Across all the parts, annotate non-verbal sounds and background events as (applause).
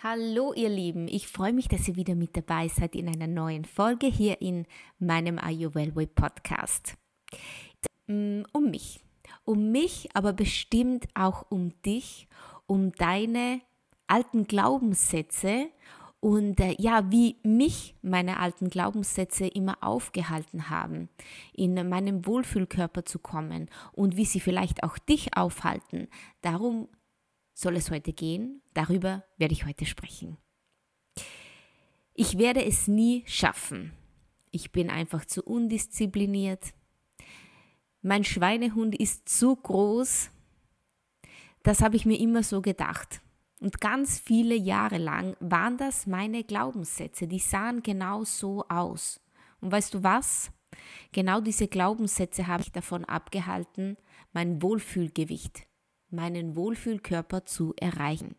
Hallo ihr Lieben, ich freue mich, dass ihr wieder mit dabei seid in einer neuen Folge hier in meinem Ayurveda Podcast. Mm, um mich, um mich, aber bestimmt auch um dich, um deine alten Glaubenssätze und äh, ja, wie mich meine alten Glaubenssätze immer aufgehalten haben, in meinem Wohlfühlkörper zu kommen und wie sie vielleicht auch dich aufhalten. Darum soll es heute gehen. Darüber werde ich heute sprechen. Ich werde es nie schaffen. Ich bin einfach zu undiszipliniert. Mein Schweinehund ist zu groß. Das habe ich mir immer so gedacht. Und ganz viele Jahre lang waren das meine Glaubenssätze. Die sahen genau so aus. Und weißt du was? Genau diese Glaubenssätze habe ich davon abgehalten, mein Wohlfühlgewicht meinen Wohlfühlkörper zu erreichen.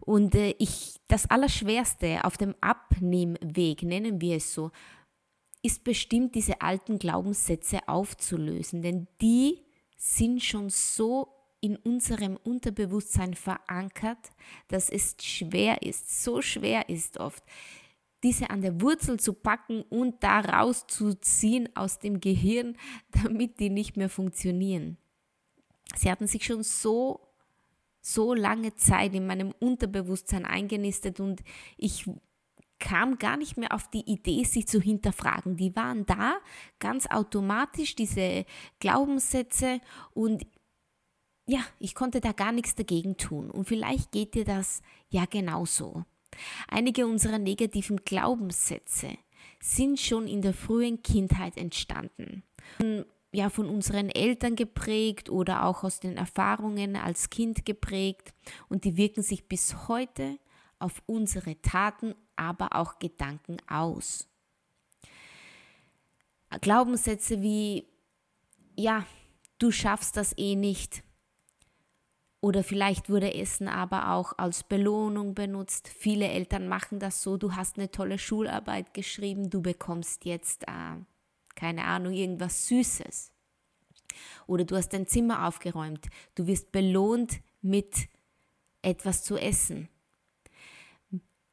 Und äh, ich, das Allerschwerste auf dem Abnehmweg, nennen wir es so, ist bestimmt diese alten Glaubenssätze aufzulösen, denn die sind schon so in unserem Unterbewusstsein verankert, dass es schwer ist, so schwer ist oft, diese an der Wurzel zu packen und da rauszuziehen aus dem Gehirn, (laughs) damit die nicht mehr funktionieren. Sie hatten sich schon so, so lange Zeit in meinem Unterbewusstsein eingenistet und ich kam gar nicht mehr auf die Idee, sie zu hinterfragen. Die waren da, ganz automatisch, diese Glaubenssätze und ja, ich konnte da gar nichts dagegen tun. Und vielleicht geht dir das ja genauso. Einige unserer negativen Glaubenssätze sind schon in der frühen Kindheit entstanden ja von unseren Eltern geprägt oder auch aus den Erfahrungen als Kind geprägt und die wirken sich bis heute auf unsere Taten, aber auch Gedanken aus. Glaubenssätze wie, ja, du schaffst das eh nicht. Oder vielleicht wurde Essen aber auch als Belohnung benutzt. Viele Eltern machen das so, du hast eine tolle Schularbeit geschrieben, du bekommst jetzt äh, keine Ahnung, irgendwas Süßes. Oder du hast dein Zimmer aufgeräumt, du wirst belohnt mit etwas zu essen.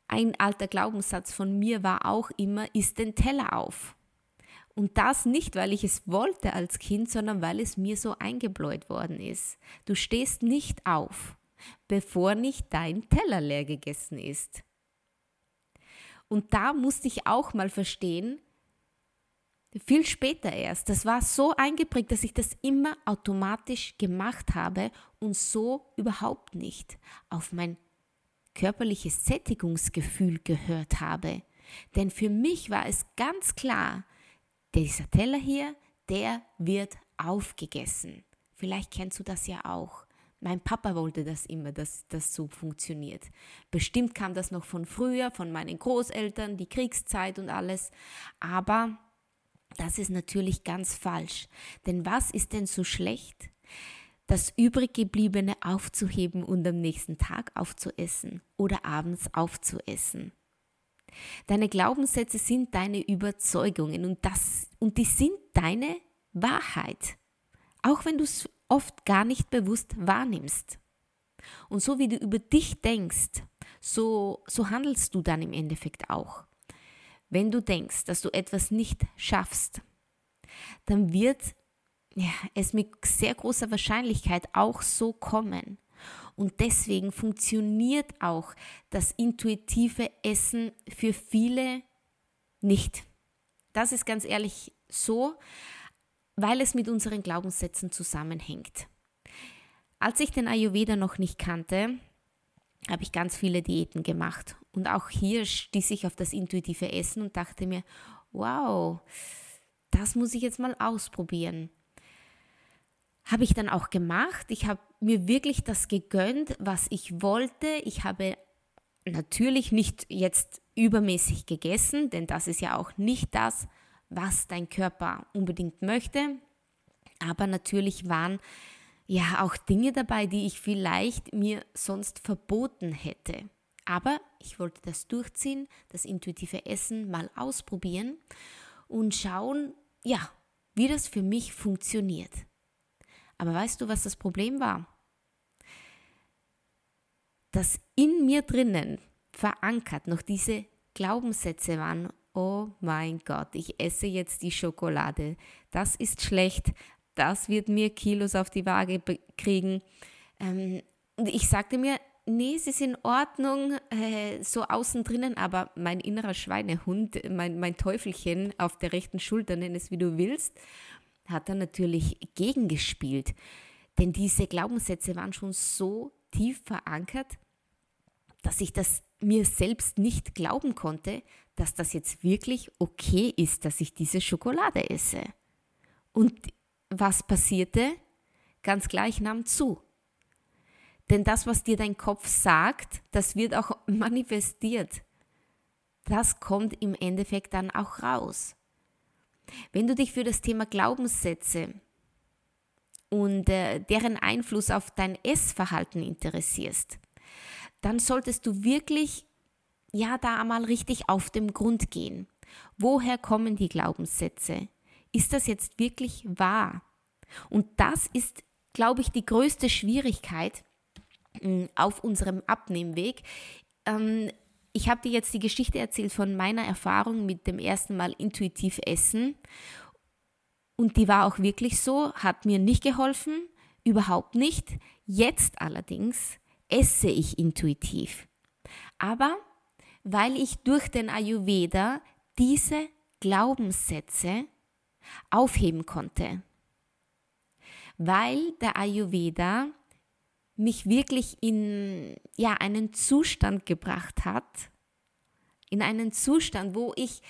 Ein alter Glaubenssatz von mir war auch immer, isst den Teller auf. Und das nicht, weil ich es wollte als Kind, sondern weil es mir so eingebläut worden ist. Du stehst nicht auf, bevor nicht dein Teller leer gegessen ist. Und da musste ich auch mal verstehen, viel später erst. Das war so eingeprägt, dass ich das immer automatisch gemacht habe und so überhaupt nicht auf mein körperliches Sättigungsgefühl gehört habe. Denn für mich war es ganz klar, dieser Teller hier, der wird aufgegessen. Vielleicht kennst du das ja auch. Mein Papa wollte das immer, dass das so funktioniert. Bestimmt kam das noch von früher, von meinen Großeltern, die Kriegszeit und alles. Aber das ist natürlich ganz falsch. Denn was ist denn so schlecht? Das übriggebliebene aufzuheben und am nächsten Tag aufzuessen oder abends aufzuessen. Deine Glaubenssätze sind deine Überzeugungen und, das, und die sind deine Wahrheit. Auch wenn du es oft gar nicht bewusst wahrnimmst. Und so wie du über dich denkst, so, so handelst du dann im Endeffekt auch. Wenn du denkst, dass du etwas nicht schaffst, dann wird ja, es mit sehr großer Wahrscheinlichkeit auch so kommen. Und deswegen funktioniert auch das intuitive Essen für viele nicht. Das ist ganz ehrlich so, weil es mit unseren Glaubenssätzen zusammenhängt. Als ich den Ayurveda noch nicht kannte, habe ich ganz viele Diäten gemacht. Und auch hier stieß ich auf das intuitive Essen und dachte mir, wow, das muss ich jetzt mal ausprobieren. Habe ich dann auch gemacht. Ich habe mir wirklich das gegönnt, was ich wollte. Ich habe natürlich nicht jetzt übermäßig gegessen, denn das ist ja auch nicht das, was dein Körper unbedingt möchte. Aber natürlich waren ja auch Dinge dabei, die ich vielleicht mir sonst verboten hätte. Aber ich wollte das durchziehen, das intuitive Essen mal ausprobieren und schauen, ja, wie das für mich funktioniert. Aber weißt du, was das Problem war? Dass in mir drinnen verankert noch diese Glaubenssätze waren, oh mein Gott, ich esse jetzt die Schokolade, das ist schlecht, das wird mir Kilos auf die Waage kriegen. Ähm, und ich sagte mir, nee, es ist in Ordnung, äh, so außen drinnen, aber mein innerer Schweinehund, mein, mein Teufelchen auf der rechten Schulter, nenn es wie du willst, hat dann natürlich gegengespielt. Denn diese Glaubenssätze waren schon so tief verankert, dass ich das mir selbst nicht glauben konnte, dass das jetzt wirklich okay ist, dass ich diese Schokolade esse. Und was passierte? Ganz gleich nahm zu. Denn das, was dir dein Kopf sagt, das wird auch (laughs) manifestiert. Das kommt im Endeffekt dann auch raus. Wenn du dich für das Thema Glaubenssätze und äh, deren Einfluss auf dein Essverhalten interessierst, dann solltest du wirklich ja da einmal richtig auf dem Grund gehen. Woher kommen die Glaubenssätze? Ist das jetzt wirklich wahr? Und das ist, glaube ich, die größte Schwierigkeit auf unserem Abnehmweg. Ähm, ich habe dir jetzt die Geschichte erzählt von meiner Erfahrung mit dem ersten Mal intuitiv essen. Und die war auch wirklich so, hat mir nicht geholfen, überhaupt nicht. Jetzt allerdings esse ich intuitiv. Aber weil ich durch den Ayurveda diese Glaubenssätze aufheben konnte. Weil der Ayurveda mich wirklich in ja, einen Zustand gebracht hat, in einen Zustand, wo ich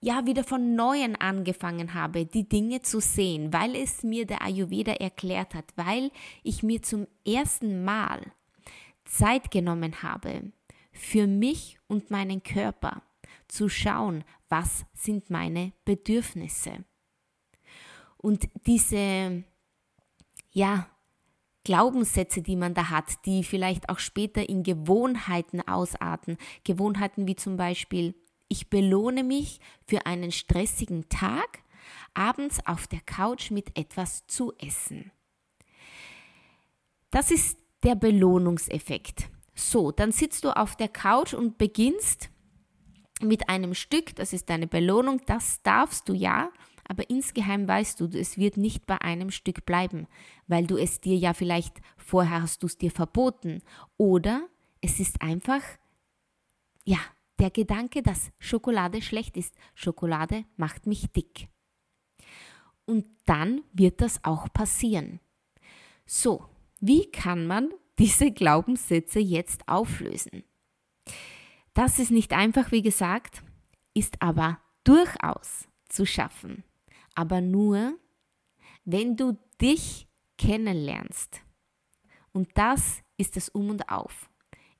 ja wieder von neuem angefangen habe, die Dinge zu sehen, weil es mir der Ayurveda erklärt hat, weil ich mir zum ersten Mal Zeit genommen habe, für mich und meinen Körper zu schauen, was sind meine Bedürfnisse. Und diese, ja, Glaubenssätze, die man da hat, die vielleicht auch später in Gewohnheiten ausarten. Gewohnheiten wie zum Beispiel, ich belohne mich für einen stressigen Tag, abends auf der Couch mit etwas zu essen. Das ist der Belohnungseffekt. So, dann sitzt du auf der Couch und beginnst mit einem Stück, das ist deine Belohnung, das darfst du ja, aber insgeheim weißt du, es wird nicht bei einem Stück bleiben, weil du es dir ja vielleicht vorher hast du es dir verboten oder es ist einfach ja, der Gedanke, dass Schokolade schlecht ist. Schokolade macht mich dick. Und dann wird das auch passieren. So, wie kann man diese Glaubenssätze jetzt auflösen? Das ist nicht einfach, wie gesagt, ist aber durchaus zu schaffen. Aber nur, wenn du dich kennenlernst. Und das ist das Um und Auf.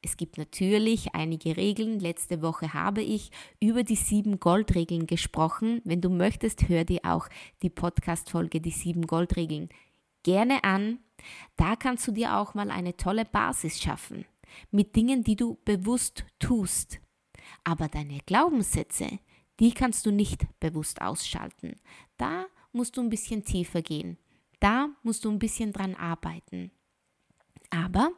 Es gibt natürlich einige Regeln. Letzte Woche habe ich über die sieben Goldregeln gesprochen. Wenn du möchtest, hör dir auch die Podcast-Folge Die sieben Goldregeln gerne an. Da kannst du dir auch mal eine tolle Basis schaffen mit Dingen, die du bewusst tust. Aber deine Glaubenssätze, die kannst du nicht bewusst ausschalten. Da musst du ein bisschen tiefer gehen. Da musst du ein bisschen dran arbeiten. Aber,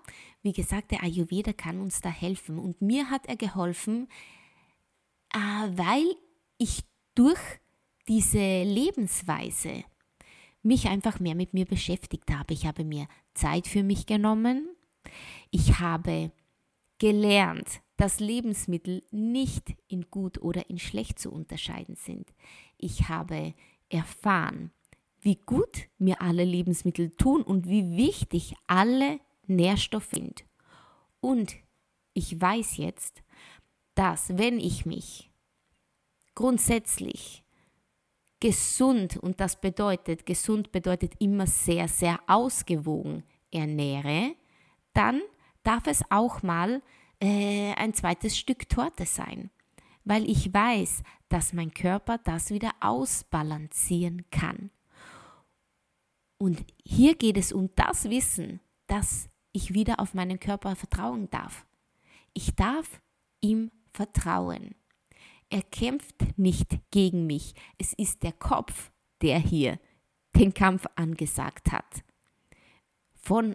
wie gesagt, der Ayurveda kann uns da helfen. Und mir hat er geholfen, äh, weil ich durch diese Lebensweise mich einfach mehr mit mir beschäftigt habe. Ich habe mir Zeit für mich genommen. Ich habe gelernt, dass Lebensmittel nicht in gut oder in schlecht zu unterscheiden sind. Ich habe erfahren, wie gut mir alle Lebensmittel tun und wie wichtig alle Nährstoffe sind. Und ich weiß jetzt, dass wenn ich mich grundsätzlich gesund, und das bedeutet, gesund bedeutet immer sehr, sehr ausgewogen ernähre, dann darf es auch mal äh, ein zweites Stück Torte sein, weil ich weiß, dass mein Körper das wieder ausbalancieren kann. Und hier geht es um das Wissen, dass ich wieder auf meinen Körper vertrauen darf. Ich darf ihm vertrauen. Er kämpft nicht gegen mich. Es ist der Kopf, der hier den Kampf angesagt hat. Von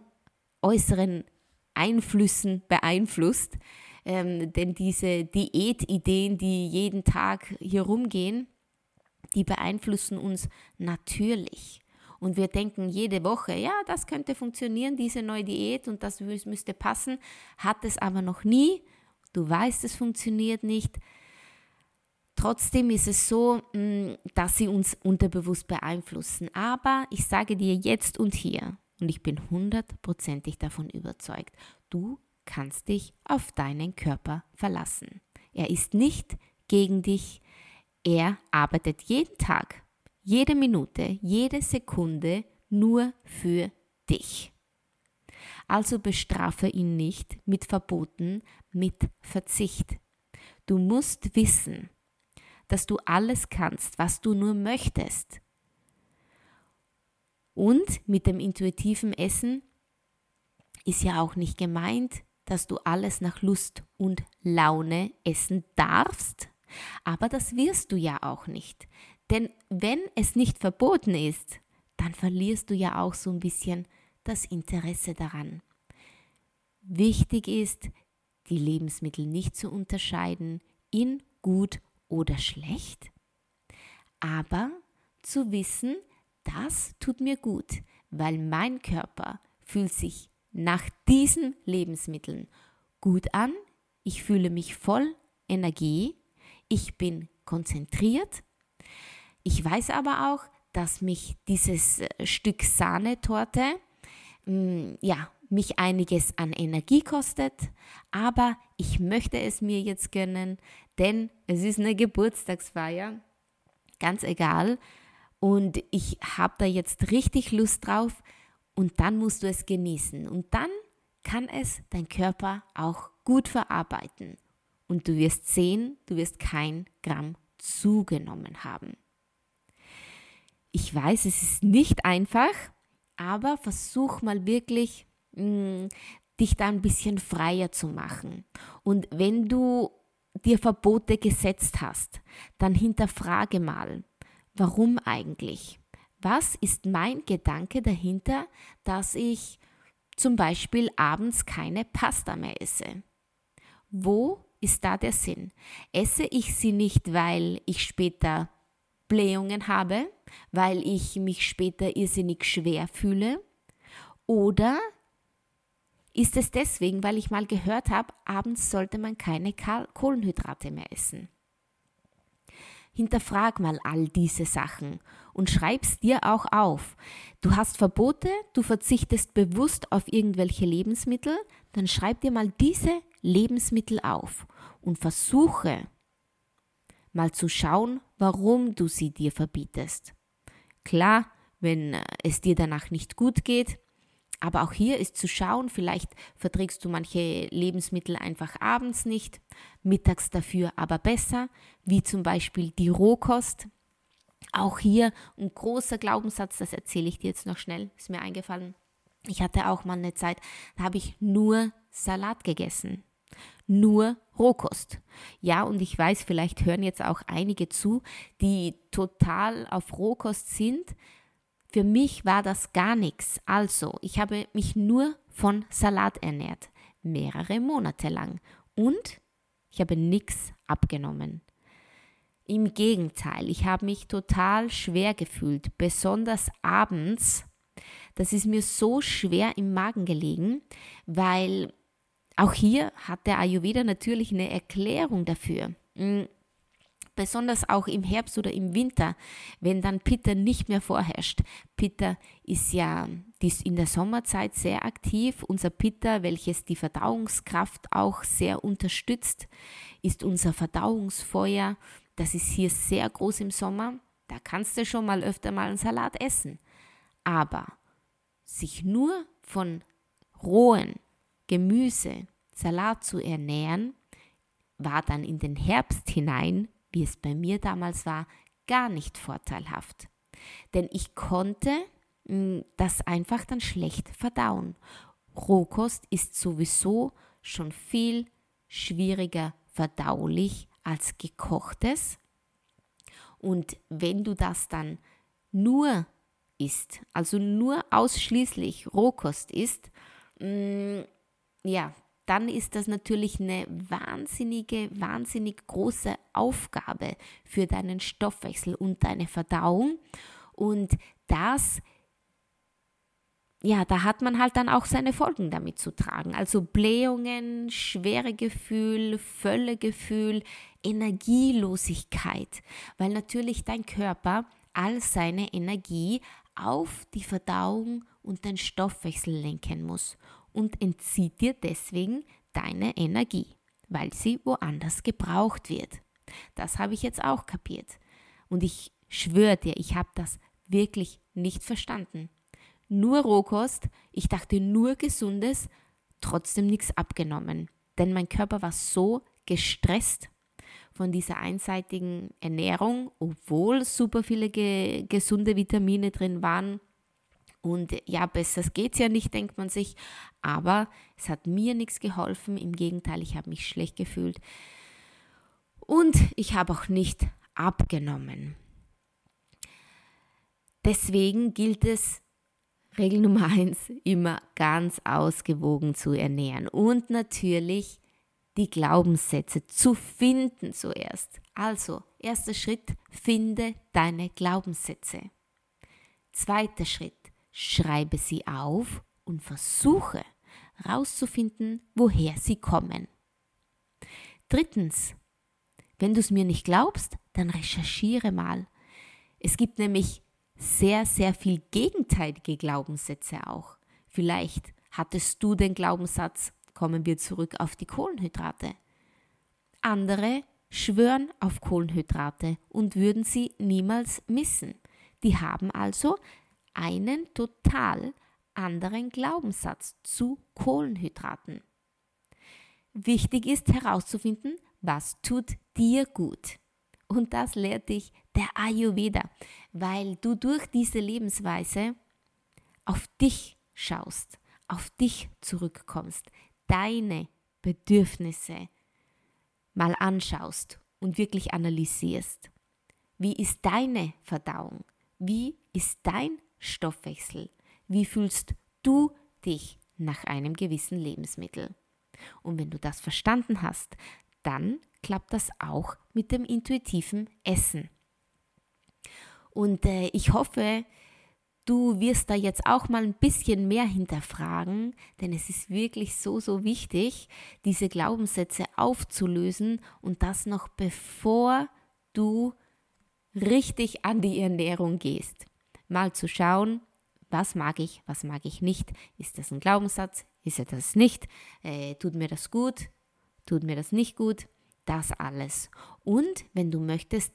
äußeren Einflüssen beeinflusst. Ähm, denn diese Diätideen, die jeden Tag hier rumgehen, die beeinflussen uns natürlich. Und wir denken jede Woche, ja, das könnte funktionieren, diese neue Diät und das müsste passen, hat es aber noch nie. Du weißt, es funktioniert nicht. Trotzdem ist es so, mm, dass sie uns unterbewusst beeinflussen. Aber ich sage dir jetzt und hier, und ich bin hundertprozentig davon überzeugt, du kannst dich auf deinen Körper verlassen. Er ist nicht gegen dich, er arbeitet jeden Tag, jede Minute, jede Sekunde nur für dich. Also bestrafe ihn nicht mit Verboten, mit Verzicht. Du musst wissen, dass du alles kannst, was du nur möchtest. Und mit dem intuitiven Essen ist ja auch nicht gemeint, dass du alles nach Lust und Laune essen darfst, aber das wirst du ja auch nicht. Denn wenn es nicht verboten ist, dann verlierst du ja auch so ein bisschen das Interesse daran. Wichtig ist, die Lebensmittel nicht zu unterscheiden in gut oder schlecht, aber zu wissen, das tut mir gut, weil mein Körper fühlt sich nach diesen Lebensmitteln gut an, ich fühle mich voll Energie, ich bin konzentriert. Ich weiß aber auch, dass mich dieses äh, Stück Sahnetorte mm, ja, mich einiges an Energie kostet, aber ich möchte es mir jetzt gönnen, denn es ist eine Geburtstagsfeier, ganz egal, und ich habe da jetzt richtig Lust drauf und dann musst du es genießen und dann kann es dein Körper auch gut verarbeiten und du wirst sehen, du wirst kein Gramm zugenommen haben. Ich weiß, es ist nicht einfach, aber versuch mal wirklich, mm, dich da ein bisschen freier zu machen. Und wenn du dir Verbote gesetzt hast, dann hinterfrage mal, warum eigentlich? Was ist mein Gedanke dahinter, dass ich zum Beispiel abends keine Pasta mehr esse? Wo ist da der Sinn? Esse ich sie nicht, weil ich später Blähungen habe, weil ich mich später irrsinnig schwer fühle? Oder ist es deswegen, weil ich mal gehört habe, abends sollte man keine Kohlenhydrate mehr essen? Hinterfrag mal all diese Sachen und schreib's dir auch auf. Du hast Verbote, du verzichtest bewusst auf irgendwelche Lebensmittel, dann schreib dir mal diese Lebensmittel auf und versuche mal zu schauen, warum du sie dir verbietest. Klar, wenn es dir danach nicht gut geht, aber auch hier ist zu schauen, vielleicht verträgst du manche Lebensmittel einfach abends nicht, mittags dafür aber besser, wie zum Beispiel die Rohkost. Auch hier ein großer Glaubenssatz, das erzähle ich dir jetzt noch schnell, ist mir eingefallen. Ich hatte auch mal eine Zeit, da habe ich nur Salat gegessen. Nur Rohkost. Ja, und ich weiß, vielleicht hören jetzt auch einige zu, die total auf Rohkost sind, für mich war das gar nichts. Also, ich habe mich nur von Salat ernährt, mehrere Monate lang. Und ich habe nichts abgenommen. Im Gegenteil, ich habe mich total schwer gefühlt, besonders abends. Das ist mir so schwer im Magen gelegen, weil auch hier hat der Ayurveda natürlich eine Erklärung dafür. Besonders auch im Herbst oder im Winter, wenn dann Pitta nicht mehr vorherrscht. Pitta ist ja in der Sommerzeit sehr aktiv. Unser Pitta, welches die Verdauungskraft auch sehr unterstützt, ist unser Verdauungsfeuer. Das ist hier sehr groß im Sommer. Da kannst du schon mal öfter mal einen Salat essen. Aber sich nur von rohen Gemüse, Salat zu ernähren, war dann in den Herbst hinein, wie es bei mir damals war, gar nicht vorteilhaft. Denn ich konnte hm, das einfach dann schlecht verdauen. Rohkost ist sowieso schon viel schwieriger verdaulich als gekochtes. Und wenn du das dann nur isst, also nur ausschließlich Rohkost isst, mm, ja, dann ist das natürlich eine wahnsinnige, wahnsinnig große Aufgabe für deinen Stoffwechsel und deine Verdauung. Und das ja, da hat man halt dann auch seine Folgen damit zu tragen. Also Blähungen, schwere Gefühl, Völlegefühl, Energielosigkeit, weil natürlich dein Körper all seine Energie auf die Verdauung und den Stoffwechsel lenken muss und entzieht dir deswegen deine Energie, weil sie woanders gebraucht wird. Das habe ich jetzt auch kapiert. Und ich schwöre dir, ich habe das wirklich nicht verstanden nur Rohkost, ich dachte nur Gesundes, trotzdem nichts abgenommen. Denn mein Körper war so gestresst von dieser einseitigen Ernährung, obwohl super viele ge gesunde Vitamine drin waren. Und ja, besser geht's ja nicht, denkt man sich. Aber es hat mir nichts geholfen. Im Gegenteil, ich habe mich schlecht gefühlt. Und ich habe auch nicht abgenommen. Deswegen gilt es Regel Nummer eins, immer ganz ausgewogen zu ernähren und natürlich die Glaubenssätze zu finden zuerst. Also, erster Schritt, finde deine Glaubenssätze. Zweiter Schritt, schreibe sie auf und versuche herauszufinden, woher sie kommen. Drittens, wenn du es mir nicht glaubst, dann recherchiere mal. Es gibt nämlich sehr, sehr viel gegenteilige Glaubenssätze auch. Vielleicht hattest du den Glaubenssatz, kommen wir zurück auf die Kohlenhydrate. Andere schwören auf Kohlenhydrate und würden sie niemals missen. Die haben also einen total anderen Glaubenssatz zu Kohlenhydraten. Wichtig ist herauszufinden, was tut dir gut. Und das lehrt dich der Ayurveda, weil du durch diese Lebensweise auf dich schaust, auf dich zurückkommst, deine Bedürfnisse mal anschaust und wirklich analysierst. Wie ist deine Verdauung? Wie ist dein Stoffwechsel? Wie fühlst du dich nach einem gewissen Lebensmittel? Und wenn du das verstanden hast, dann klappt das auch mit dem intuitiven Essen. Und äh, ich hoffe, du wirst da jetzt auch mal ein bisschen mehr hinterfragen, denn es ist wirklich so, so wichtig, diese Glaubenssätze aufzulösen und das noch bevor du richtig an die Ernährung gehst. Mal zu schauen, was mag ich, was mag ich nicht. Ist das ein Glaubenssatz? Ist er das nicht? Äh, tut mir das gut? Tut mir das nicht gut? das alles. Und wenn du möchtest,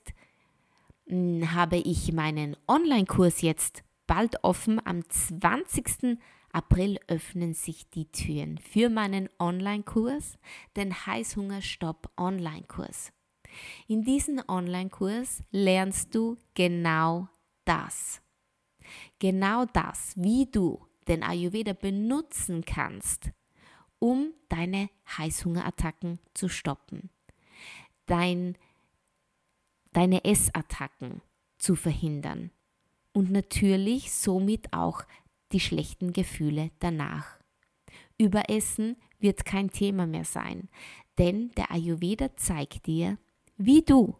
hm, habe ich meinen Online-Kurs jetzt bald offen. Am 20. April öffnen sich die Türen für meinen Online-Kurs, den Heißhungerstopp Online-Kurs. In diesem Online-Kurs lernst du genau das. Genau das, wie du den Ayurveda benutzen kannst, um deine Heißhungerattacken zu stoppen dein, deine Essattacken zu verhindern und natürlich somit auch die schlechten Gefühle danach. Überessen wird kein Thema mehr sein, denn der Ayurveda zeigt dir, wie du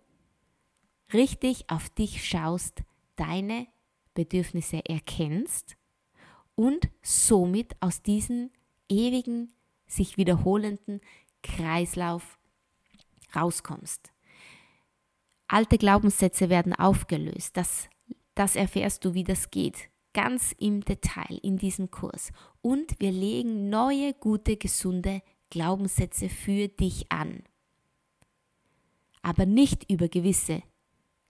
richtig auf dich schaust, deine Bedürfnisse erkennst und somit aus diesem ewigen, sich wiederholenden Kreislauf rauskommst. Alte Glaubenssätze werden aufgelöst. Das, das erfährst du, wie das geht. Ganz im Detail in diesem Kurs. Und wir legen neue, gute, gesunde Glaubenssätze für dich an. Aber nicht über gewisse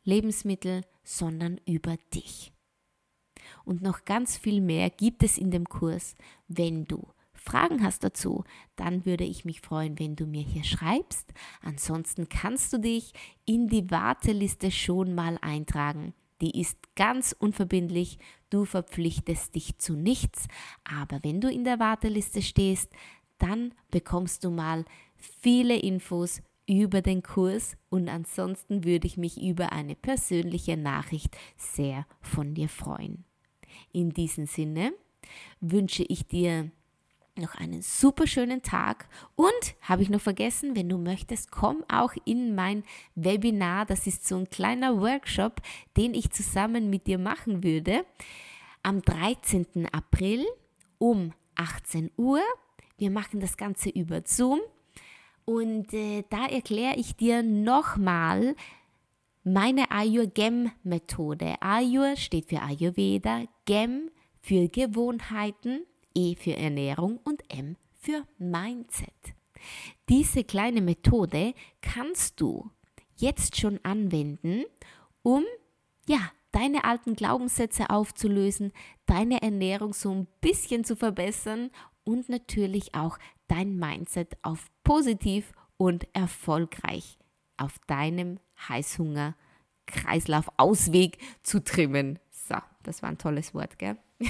Lebensmittel, sondern über dich. Und noch ganz viel mehr gibt es in dem Kurs, wenn du Fragen hast dazu, dann würde ich mich freuen, wenn du mir hier schreibst. Ansonsten kannst du dich in die Warteliste schon mal eintragen. Die ist ganz unverbindlich, du verpflichtest dich zu nichts, aber wenn du in der Warteliste stehst, dann bekommst du mal viele Infos über den Kurs und ansonsten würde ich mich über eine persönliche Nachricht sehr von dir freuen. In diesem Sinne wünsche ich dir noch einen super schönen Tag und habe ich noch vergessen, wenn du möchtest, komm auch in mein Webinar. Das ist so ein kleiner Workshop, den ich zusammen mit dir machen würde. Am 13. April um 18 Uhr. Wir machen das Ganze über Zoom und äh, da erkläre ich dir nochmal meine Ayur-Gem-Methode. Ayur steht für Ayurveda, Gem für Gewohnheiten, E für Ernährung und M für Mindset. Diese kleine Methode kannst du jetzt schon anwenden, um ja, deine alten Glaubenssätze aufzulösen, deine Ernährung so ein bisschen zu verbessern und natürlich auch dein Mindset auf positiv und erfolgreich auf deinem Heißhunger-Kreislauf-Ausweg zu trimmen. So, das war ein tolles Wort, gell? (laughs)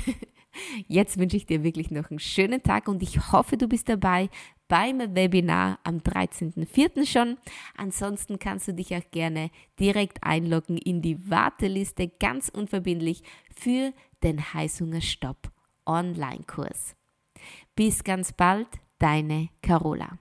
Jetzt wünsche ich dir wirklich noch einen schönen Tag und ich hoffe, du bist dabei beim Webinar am 13.04. schon. Ansonsten kannst du dich auch gerne direkt einloggen in die Warteliste ganz unverbindlich für den Heißhungerstopp Online-Kurs. Bis ganz bald, deine Carola.